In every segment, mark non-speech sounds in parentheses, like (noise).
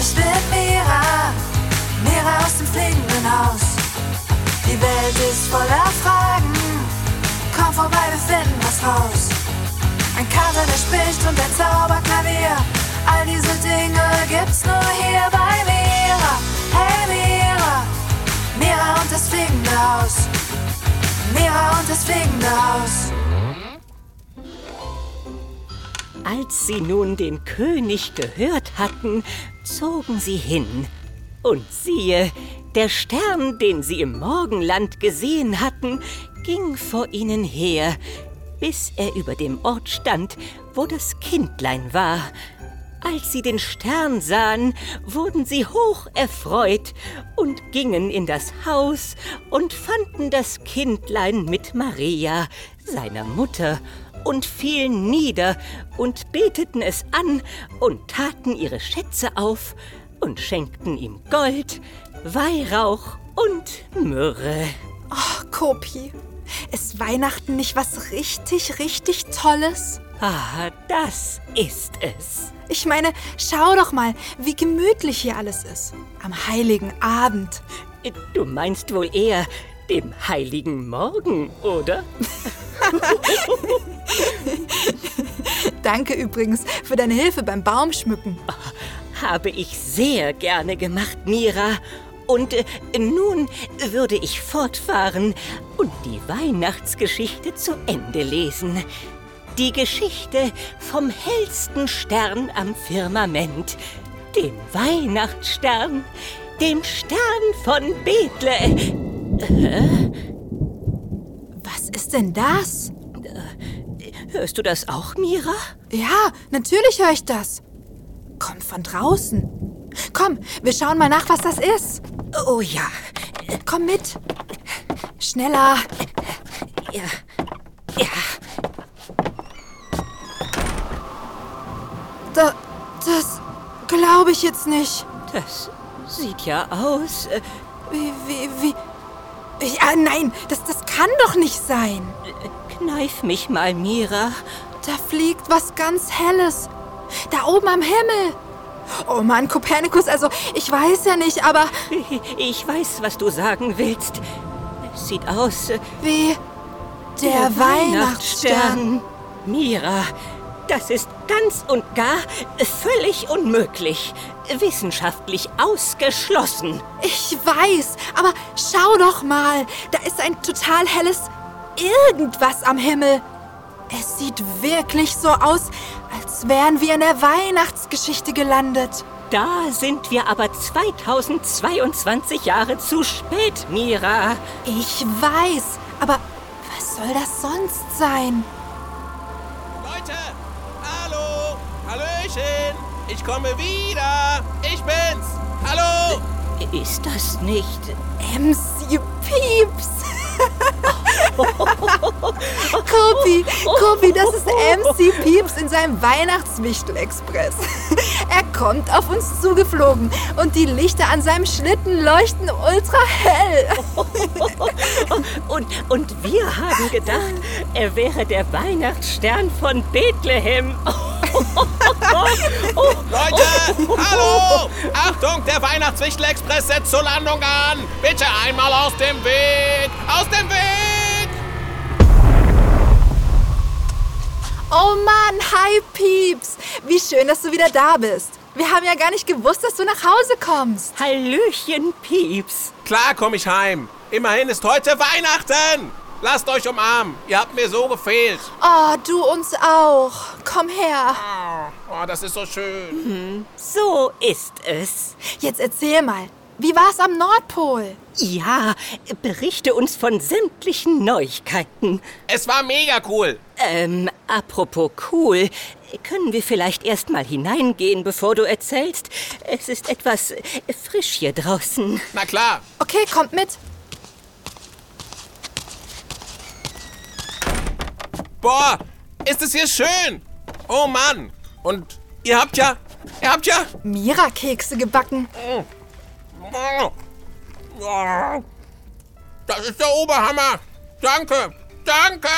Ich bin Mira, Mira aus dem fliegenden Haus. Die Welt ist voller Fragen. Komm vorbei, wir finden was raus. Ein Kater, der spricht und ein Zauberklavier. All diese Dinge gibt's nur hier bei Mira. Hey Mira, Mira und das fliegende Haus. Mira und das fliegende Haus. Als sie nun den König gehört hatten, zogen sie hin. Und siehe, der Stern, den sie im Morgenland gesehen hatten, ging vor ihnen her, bis er über dem Ort stand, wo das Kindlein war. Als sie den Stern sahen, wurden sie hoch erfreut und gingen in das Haus und fanden das Kindlein mit Maria, seiner Mutter, und fielen nieder und beteten es an und taten ihre Schätze auf und schenkten ihm Gold, Weihrauch und Myrrhe. Oh, Kopi, ist Weihnachten nicht was richtig, richtig Tolles? Ah, das ist es. Ich meine, schau doch mal, wie gemütlich hier alles ist. Am heiligen Abend. Du meinst wohl eher dem heiligen Morgen, oder? (laughs) (laughs) Danke übrigens für deine Hilfe beim Baumschmücken. Habe ich sehr gerne gemacht, Mira. Und äh, nun würde ich fortfahren und die Weihnachtsgeschichte zu Ende lesen. Die Geschichte vom hellsten Stern am Firmament, dem Weihnachtsstern, dem Stern von Bethlehem. Hä? Ist denn das? Hörst du das auch, Mira? Ja, natürlich höre ich das. Kommt von draußen. Komm, wir schauen mal nach, was das ist. Oh ja. Komm mit. Schneller. Ja. Ja. Da, das glaube ich jetzt nicht. Das sieht ja aus. äh, Wie, wie, wie. Ja, nein, das, das kann doch nicht sein. Kneif mich mal, Mira. Da fliegt was ganz Helles. Da oben am Himmel. Oh Mann, Kopernikus, also ich weiß ja nicht, aber (laughs) Ich weiß, was du sagen willst. Es sieht aus. wie der, Weihnachtsstern. Mira, das ist ganz und gar völlig unmöglich. Wissenschaftlich ausgeschlossen. Ich weiß, aber schau doch mal, da ist ein total helles irgendwas am Himmel. Es sieht wirklich so aus, als wären wir in der Weihnachtsgeschichte gelandet. Da sind wir aber 2022 Jahre zu spät, Mira. Ich weiß, aber was soll das sonst sein? Leute! Hallo! Hallöchen! Ich komme wieder! Ich bin's! Hallo! Ist das nicht... MC Pieps! (laughs) Kopi, Kopi, das ist MC Pieps in seinem Weihnachtswichtel-Express. (laughs) Er kommt auf uns zugeflogen und die Lichter an seinem Schlitten leuchten ultra hell. (laughs) Und, und wir haben gedacht, er wäre der Weihnachtsstern von Bethlehem. Leute! Hallo! (laughs) Achtung, der Weihnachtswichtel-Express setzt zur Landung an! Bitte einmal aus dem Weg! Aus dem Weg! Oh Mann, hi Pieps. Wie schön, dass du wieder da bist. Wir haben ja gar nicht gewusst, dass du nach Hause kommst. Hallöchen, Pieps. Klar komm ich heim. Immerhin ist heute Weihnachten! Lasst euch umarmen. Ihr habt mir so gefehlt. Oh, du uns auch. Komm her. Oh, das ist so schön. So ist es. Jetzt erzähl mal, wie war's am Nordpol? Ja, berichte uns von sämtlichen Neuigkeiten. Es war mega cool. Ähm, apropos cool, können wir vielleicht erst mal hineingehen, bevor du erzählst? Es ist etwas frisch hier draußen. Na klar. Okay, kommt mit. Boah, ist es hier schön. Oh Mann. Und ihr habt ja, ihr habt ja... Mira-Kekse gebacken. Das ist der Oberhammer. Danke, danke.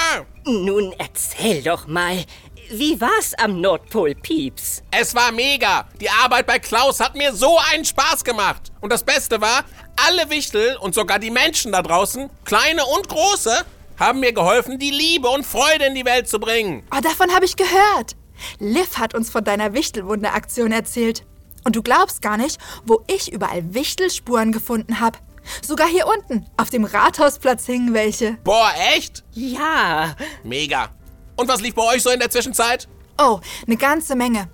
Nun erzähl doch mal, wie war's am Nordpol, Pieps? Es war mega. Die Arbeit bei Klaus hat mir so einen Spaß gemacht. Und das Beste war, alle Wichtel und sogar die Menschen da draußen, kleine und große, haben mir geholfen, die Liebe und Freude in die Welt zu bringen. Oh, davon habe ich gehört. Liv hat uns von deiner Wichtelwunderaktion erzählt. Und du glaubst gar nicht, wo ich überall Wichtelspuren gefunden habe. Sogar hier unten, auf dem Rathausplatz hingen welche. Boah, echt? Ja, Mega. Und was lief bei euch so in der Zwischenzeit? Oh, eine ganze Menge.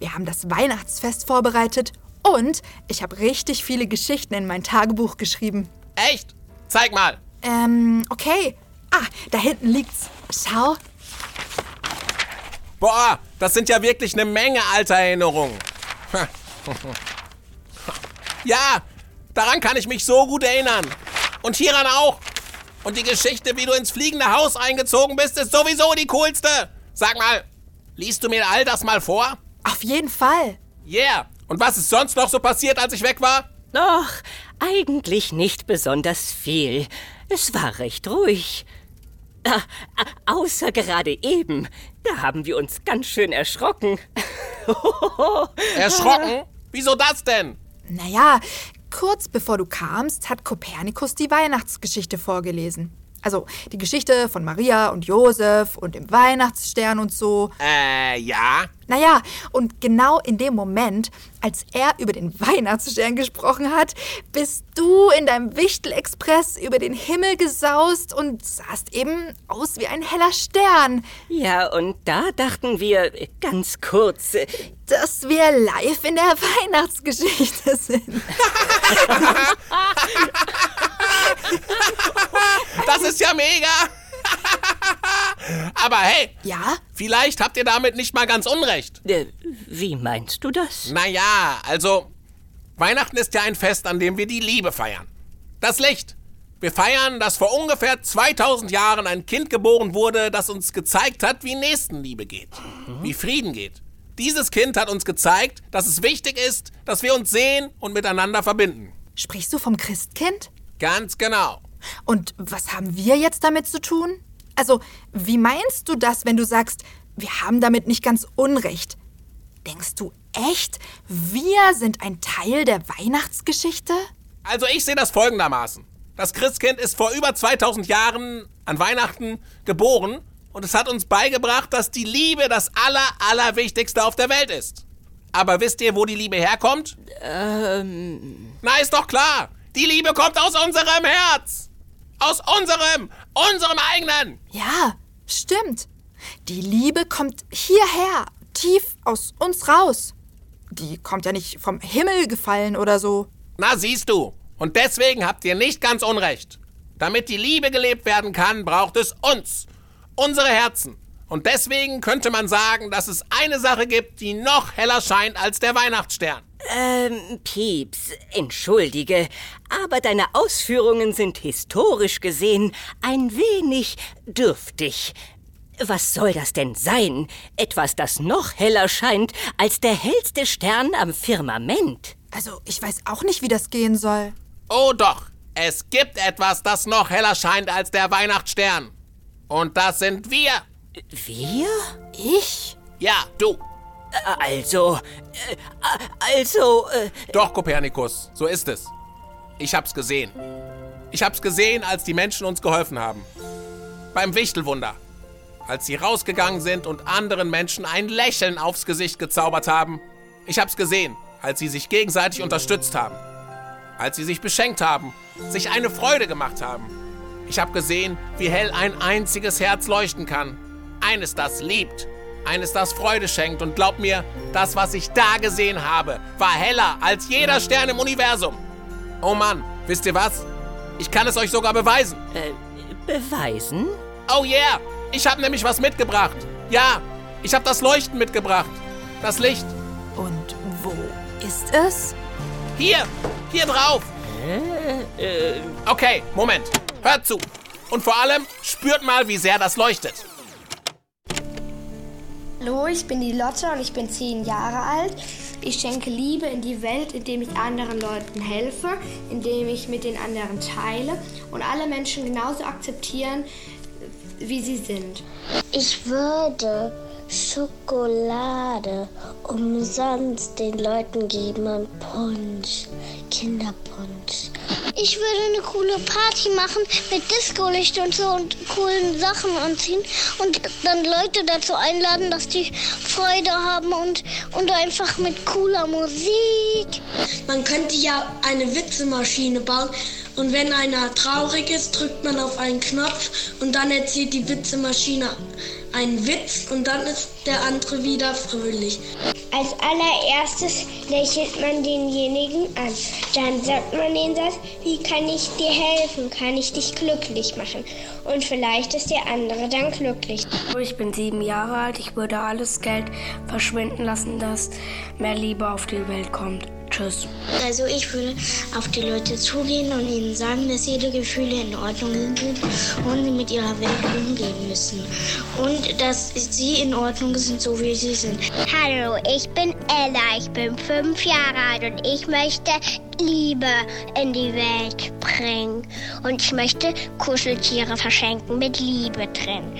Wir haben das Weihnachtsfest vorbereitet und ich habe richtig viele Geschichten in mein Tagebuch geschrieben. Echt? Zeig mal. Ähm, okay. Ah, da hinten liegt's. Schau. Boah, das sind ja wirklich eine Menge alter Erinnerungen. (laughs) Ja, daran kann ich mich so gut erinnern. Und hieran auch. Und die Geschichte, wie du ins fliegende Haus eingezogen bist, ist sowieso die coolste. Sag mal, liest du mir all das mal vor? Auf jeden Fall. Yeah. Und was ist sonst noch so passiert, als ich weg war? doch, eigentlich nicht besonders viel. Es war recht ruhig. Ah, außer gerade eben. Da haben wir uns ganz schön erschrocken. (laughs) Erschrocken? Wieso das denn? Naja, kurz bevor du kamst, hat Kopernikus die Weihnachtsgeschichte vorgelesen. Also die Geschichte von Maria und Josef und dem Weihnachtsstern und so. Äh, ja. Naja, und genau in dem Moment, als er über den Weihnachtsstern gesprochen hat, bist du in deinem Wichtel-Express über den Himmel gesaust und sahst eben aus wie ein heller Stern, Ja, und da dachten wir ganz kurz, äh, dass wir live in der Weihnachtsgeschichte sind. (laughs) (laughs) (laughs) Das ist ja mega. (laughs) Aber hey, Ja? vielleicht habt ihr damit nicht mal ganz unrecht. äh, wie meinst du das? Naja, also, Weihnachten ist ja ein Fest, an dem wir die Liebe feiern. Das Licht. Wir feiern, dass vor ungefähr 2000 Jahren ein Kind geboren wurde, das uns gezeigt hat, wie Nächstenliebe geht, wie Frieden geht. Dieses Kind hat uns gezeigt, dass es wichtig ist, dass wir uns sehen und miteinander verbinden. Sprichst du vom Christkind? Ganz genau. Und was haben wir jetzt damit zu tun? Also, wie meinst du das, wenn du sagst, wir haben damit nicht ganz Unrecht? Denkst du echt, wir sind ein Teil der Weihnachtsgeschichte? Also ich sehe das folgendermaßen. Das Christkind ist vor über 2000 Jahren an Weihnachten geboren und es hat uns beigebracht, dass die Liebe das aller, allerwichtigste auf der Welt ist. Aber wisst ihr, wo die Liebe herkommt? Ähm... Na, ist doch klar. Die Liebe kommt aus unserem Herz. Aus unserem, unserem eigenen. Ja, stimmt. Die Liebe kommt hierher, tief aus uns raus. Die kommt ja nicht vom Himmel gefallen oder so. Na, siehst du. Und deswegen habt ihr nicht ganz unrecht. Damit die Liebe gelebt werden kann, braucht es uns. Unsere Herzen. Und deswegen könnte man sagen, dass es eine Sache gibt, die noch heller scheint als der Weihnachtsstern. Ähm, Pieps, entschuldige, aber deine Ausführungen sind historisch gesehen ein wenig dürftig. Was soll das denn sein? Etwas, das noch heller scheint als der hellste Stern am Firmament. Also, ich weiß auch nicht, wie das gehen soll. Oh doch, es gibt etwas, das noch heller scheint als der Weihnachtsstern. Und das sind wir. Wir? Ich? Ja, du. Also, äh, also, äh, Doch, Kopernikus, so ist es. Ich hab's gesehen. Ich hab's gesehen, als die Menschen uns geholfen haben. Beim Wichtelwunder. Als sie rausgegangen sind und anderen Menschen ein Lächeln aufs Gesicht gezaubert haben. Ich hab's gesehen, als sie sich gegenseitig unterstützt haben. Als sie sich beschenkt haben, sich eine Freude gemacht haben. Ich hab gesehen, wie hell ein einziges Herz leuchten kann. Eines, das liebt. Eines, das Freude schenkt. Und glaub mir, das, was ich da gesehen habe, war heller als jeder Stern im Universum. Oh Mann, wisst ihr was? Ich kann es euch sogar beweisen. äh, beweisen? Oh yeah, ich habe nämlich was mitgebracht. Ja, ich habe das Leuchten mitgebracht. Das Licht. Und wo ist es? Hier, hier drauf. Okay, Moment. Hört zu. Und vor allem spürt mal, wie sehr das leuchtet. Hallo, ich bin die Lotte und ich bin zehn Jahre alt. Ich schenke Liebe in die Welt, indem ich anderen Leuten helfe, indem ich mit den anderen teile und alle Menschen genauso akzeptieren, wie sie sind. Ich würde Schokolade umsonst den Leuten geben und Punsch, Kinderpunsch. Ich würde eine coole Party machen mit Disco-Licht und so und coolen Sachen anziehen und dann Leute dazu einladen, dass die Freude haben und, und einfach mit cooler Musik. Man könnte ja eine Witzemaschine bauen und wenn einer traurig ist, drückt man auf einen Knopf und dann erzählt die Witzemaschine einen Witz und dann ist der andere wieder fröhlich. Als allererstes lächelt man denjenigen an. Dann sagt man den Satz, wie kann ich dir helfen? Kann ich dich glücklich machen? Und vielleicht ist der andere dann glücklich. Ich bin sieben Jahre alt. Ich würde alles Geld verschwinden lassen, dass mehr Liebe auf die Welt kommt. Tschüss. Also ich würde auf die Leute zugehen und ihnen sagen, dass ihre Gefühle in Ordnung sind und sie mit ihrer Welt umgehen müssen. Und dass sie in Ordnung sind, so wie sie sind. Hallo, ich bin Ella, ich bin fünf Jahre alt und ich möchte Liebe in die Welt bringen. Und ich möchte Kuscheltiere verschenken mit Liebe drin.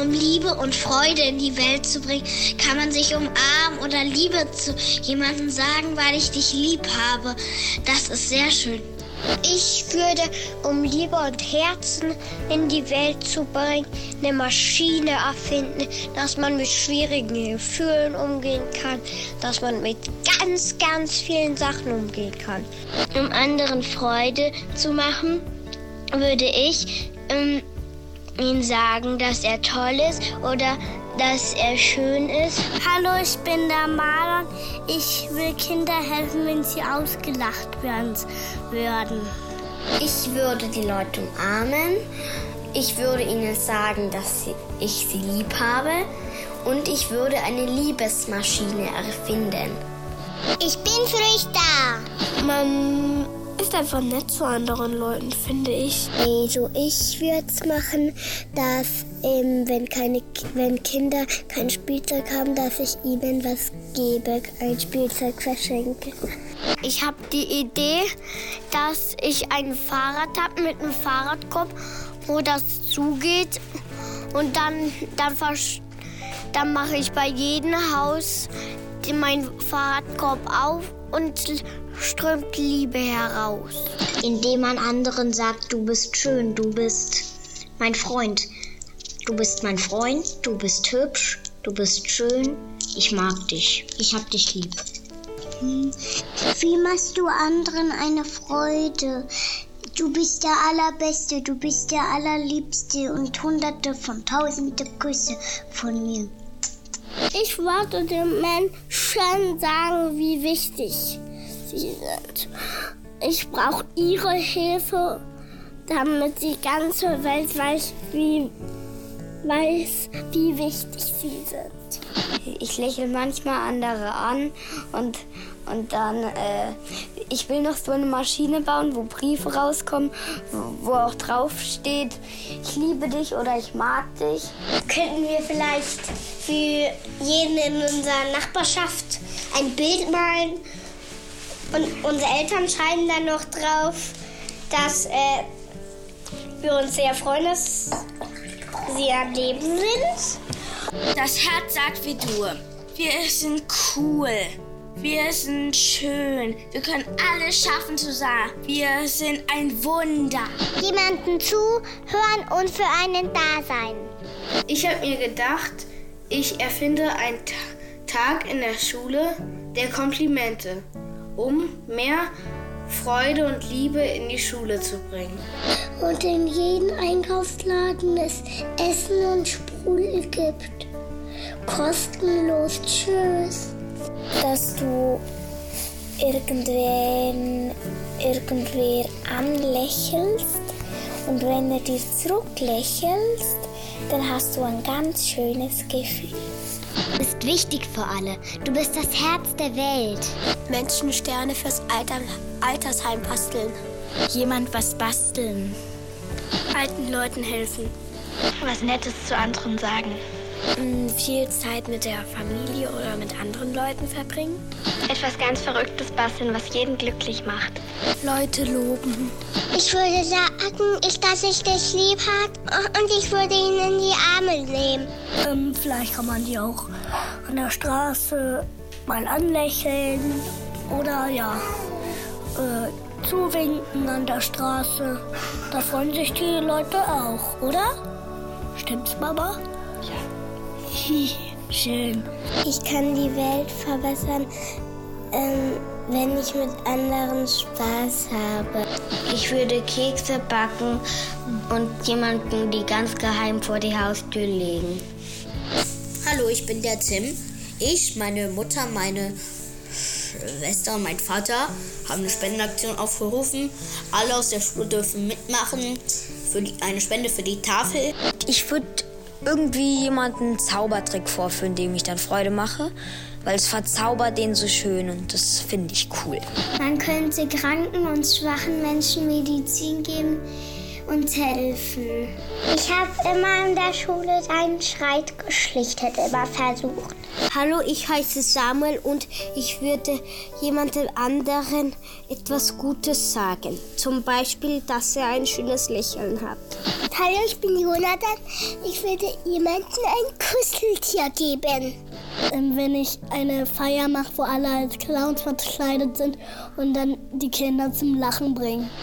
Um Liebe und Freude in die Welt zu bringen, kann man sich umarmen oder Liebe zu jemandem sagen, weil ich dich lieb habe. Das ist sehr schön. Ich würde, um Liebe und Herzen in die Welt zu bringen, eine Maschine erfinden, dass man mit schwierigen Gefühlen umgehen kann, dass man mit ganz, ganz vielen Sachen umgehen kann. Um anderen Freude zu machen, würde ich ähm, ihm sagen, dass er toll ist oder dass er schön ist. Hallo, ich bin der Maler. Ich will Kindern helfen, wenn sie ausgelacht werden würden. Ich würde die Leute umarmen. Ich würde ihnen sagen, dass ich sie lieb habe. Und ich würde eine Liebesmaschine erfinden. Ich bin für euch da. Man ist einfach nett zu anderen Leuten, finde ich. Also ich würde es machen, dass ähm, wenn, keine, wenn Kinder kein Spielzeug haben, dass ich ihnen was gebe, ein Spielzeug verschenke. Ich habe die Idee, dass ich ein Fahrrad habe mit einem Fahrradkopf, wo das zugeht und dann, dann, dann mache ich bei jedem Haus meinen Fahrradkorb auf und strömt Liebe heraus. Indem man anderen sagt, du bist schön, du bist mein Freund. Du bist mein Freund, du bist hübsch, du bist schön, ich mag dich, ich hab dich lieb. Hm. Wie machst du anderen eine Freude? Du bist der Allerbeste, du bist der Allerliebste und hunderte von tausende Küsse von mir. Ich wollte den Menschen sagen, wie wichtig sie sind. Ich brauche ihre Hilfe, damit die ganze Welt weiß, wie, weiß, wie wichtig sie sind. Ich lächle manchmal andere an und, und dann, äh, ich will noch so eine Maschine bauen, wo Briefe rauskommen, wo, wo auch drauf steht, ich liebe dich oder ich mag dich. Könnten wir vielleicht für jeden in unserer Nachbarschaft ein Bild malen und unsere Eltern schreiben dann noch drauf, dass äh, wir uns sehr freuen, dass sie am Leben sind. Das Herz sagt wie du. Wir sind cool. Wir sind schön. Wir können alles schaffen zusammen. Wir sind ein Wunder. Jemanden zuhören und für einen da sein. Ich habe mir gedacht, ich erfinde einen Tag in der Schule der Komplimente, um mehr Freude und Liebe in die Schule zu bringen. Und in jedem Einkaufsladen es Essen und Sprudel gibt. Kostenlos. Tschüss. Dass du irgendwen, irgendwer anlächelst und wenn er dir zurücklächelst, dann hast du ein ganz schönes Gefühl. Du bist wichtig für alle. Du bist das Herz der Welt. Menschensterne fürs Alter, Altersheim basteln. Jemand was basteln. Alten Leuten helfen. Was Nettes zu anderen sagen. Mm, Viel Zeit mit der Familie oder mit anderen Leuten verbringen. Etwas ganz Verrücktes basteln, was jeden glücklich macht. Leute loben. Ich würde sagen, ich, dass ich dich lieb habe und ich würde ihn in die Arme nehmen. Ähm, vielleicht kann man die auch an der Straße mal anlächeln oder ja, äh, zuwinken an der Straße. Da freuen sich die Leute auch, oder? Stimmt's, Mama? Schön. Ich kann die Welt verbessern, ähm, wenn ich mit anderen Spaß habe. Ich würde Kekse backen und jemanden die ganz geheim vor die Haustür legen. Hallo, ich bin der Tim. Ich, meine Mutter, meine Schwester und mein Vater haben eine Spendenaktion aufgerufen. Alle aus der Schule dürfen mitmachen für die, eine Spende für die Tafel. Ich würde irgendwie jemanden Zaubertrick vorführen, dem ich dann Freude mache, weil es verzaubert den so schön und das finde ich cool. Man könnte kranken und schwachen Menschen Medizin geben und helfen. Ich habe immer in der Schule einen Schreit geschlichtet, immer versucht. Hallo, ich heiße Samuel und ich würde jemandem anderen etwas Gutes sagen. Zum Beispiel, dass er ein schönes Lächeln hat. Hallo, ich bin Jonathan. Ich würde jemandem ein Kuscheltier geben. Ähm, wenn ich eine Feier mache, wo alle als Clowns verkleidet sind und dann die Kinder zum Lachen bringen. (laughs)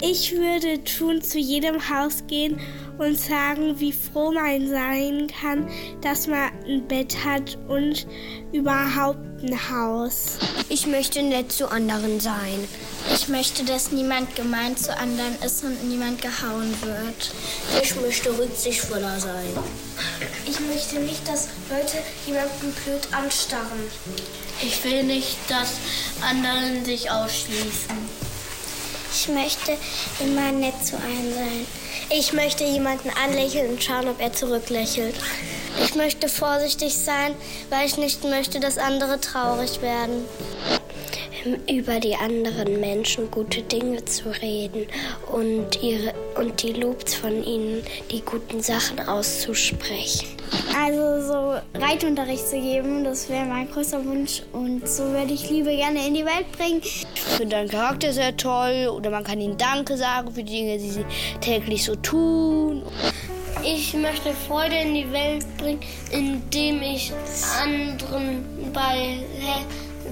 Ich würde tun zu jedem Haus gehen und sagen, wie froh man sein kann, dass man ein Bett hat und überhaupt ein Haus. Ich möchte nett zu anderen sein. Ich möchte, dass niemand gemein zu anderen ist und niemand gehauen wird. Ich möchte rücksichtsvoller sein. Ich möchte nicht, dass Leute jemanden blöd anstarren. Ich will nicht, dass anderen sich ausschließen. Ich möchte immer nett zu einem sein. Ich möchte jemanden anlächeln und schauen, ob er zurücklächelt. Ich möchte vorsichtig sein, weil ich nicht möchte, dass andere traurig werden. Über die anderen Menschen gute Dinge zu reden und, ihre, und die Lobs von ihnen, die guten Sachen auszusprechen. Also so Reitunterricht zu geben, das wäre mein größter Wunsch. Und so würde ich Liebe gerne in die Welt bringen. Ich finde deinen Charakter sehr toll oder man kann ihnen Danke sagen für die Dinge, die sie täglich so tun. Ich möchte Freude in die Welt bringen, indem ich anderen bei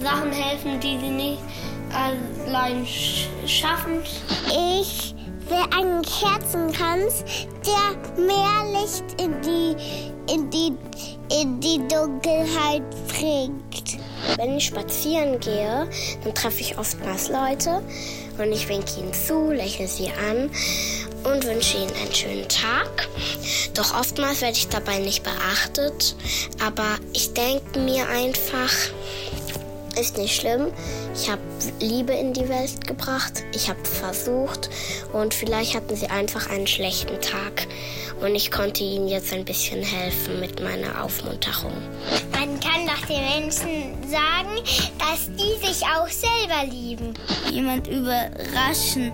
Sachen helfen, die sie nicht allein schaffen. Ich will einen Kerzenkranz, der mehr Licht in die, in die, in die Dunkelheit bringt. Wenn ich spazieren gehe, dann treffe ich oftmals Leute und ich winke ihnen zu, lächle sie an und wünsche ihnen einen schönen Tag. Doch oftmals werde ich dabei nicht beachtet, aber ich denke mir einfach, ist nicht schlimm. Ich habe Liebe in die Welt gebracht. Ich habe versucht und vielleicht hatten sie einfach einen schlechten Tag und ich konnte ihnen jetzt ein bisschen helfen mit meiner Aufmunterung. Man kann doch den Menschen sagen, dass die sich auch selber lieben. Jemand überraschen.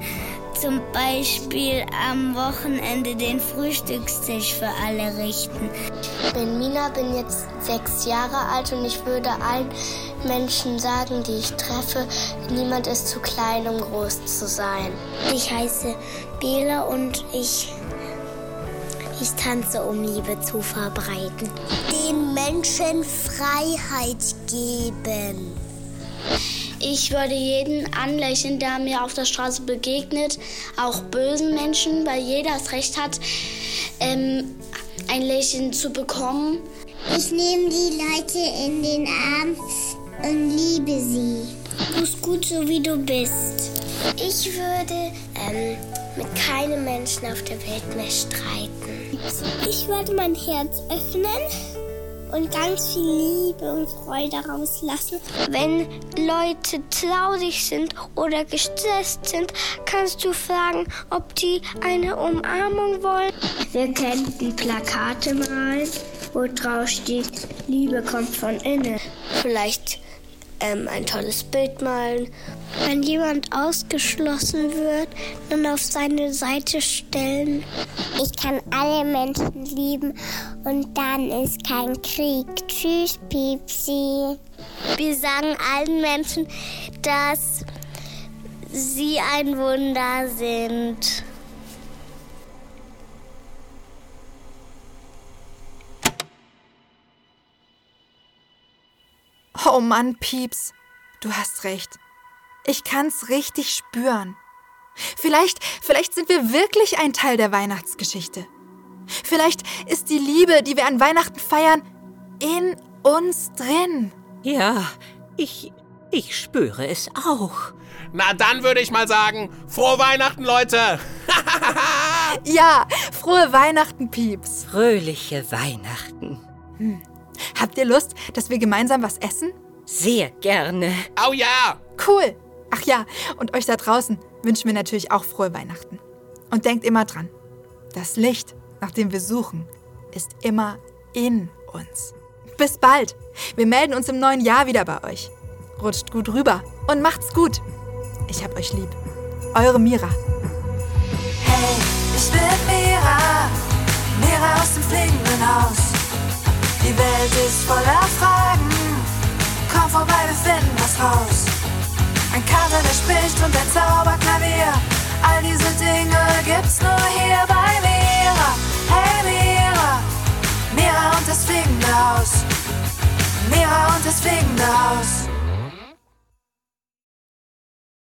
Zum Beispiel am Wochenende den Frühstückstisch für alle richten. Ich bin Mina, bin jetzt sechs Jahre alt und ich würde allen Menschen sagen, die ich treffe, niemand ist zu klein, um groß zu sein. Ich heiße Bela und ich, ich tanze, um Liebe zu verbreiten. Den Menschen Freiheit geben. Ich würde jeden anlächeln, der mir auf der Straße begegnet, auch bösen Menschen, weil jeder das Recht hat, ähm, ein Lächeln zu bekommen. Ich nehme die Leute in den Arm und liebe sie. Du bist gut, so wie du bist. Ich würde ähm, mit keinem Menschen auf der Welt mehr streiten. Ich würde mein Herz öffnen und ganz viel Liebe und Freude rauslassen. Wenn Leute traurig sind oder gestresst sind, kannst du fragen, ob die eine Umarmung wollen. Wir könnten Plakate malen, wo drauf steht, Liebe kommt von innen. Vielleicht ähm, ein tolles Bild malen. Wenn jemand ausgeschlossen wird, dann auf seine Seite stellen. Ich kann alle Menschen lieben und dann ist kein Krieg. Tschüss, Piepsi. Wir sagen allen Menschen, dass sie ein Wunder sind. Oh Mann, Pieps, du hast recht. Ich kann's richtig spüren. Vielleicht, vielleicht sind wir wirklich ein Teil der Weihnachtsgeschichte. Vielleicht ist die Liebe, die wir an Weihnachten feiern, in uns drin. Ja, ich, ich spüre es auch. Na, dann würde ich mal sagen, frohe Weihnachten, Leute! (laughs) (laughs) ja, frohe Weihnachten, Pieps. Fröhliche Weihnachten. Hm. Habt ihr Lust, dass wir gemeinsam was essen? Sehr gerne. Oh ja! Cool. Ach ja, und euch da draußen wünschen wir natürlich auch frohe Weihnachten. Und denkt immer dran, das Licht, nach dem wir suchen, ist immer in uns. Bis bald. Wir melden uns im neuen Jahr wieder bei euch. Rutscht gut rüber und macht's gut. Ich hab euch lieb. Eure Mira. Hey, ich bin Mira. Mira aus dem fliegenden Haus. Die Welt ist voller Fragen. Vorbei, wir finden was raus. Ein Kater, der spricht und ein Zauberklavier. All diese Dinge gibt's nur hier bei Mira. Hey Mira, Mira und das fliegende Haus. Mira und das fliegende Haus.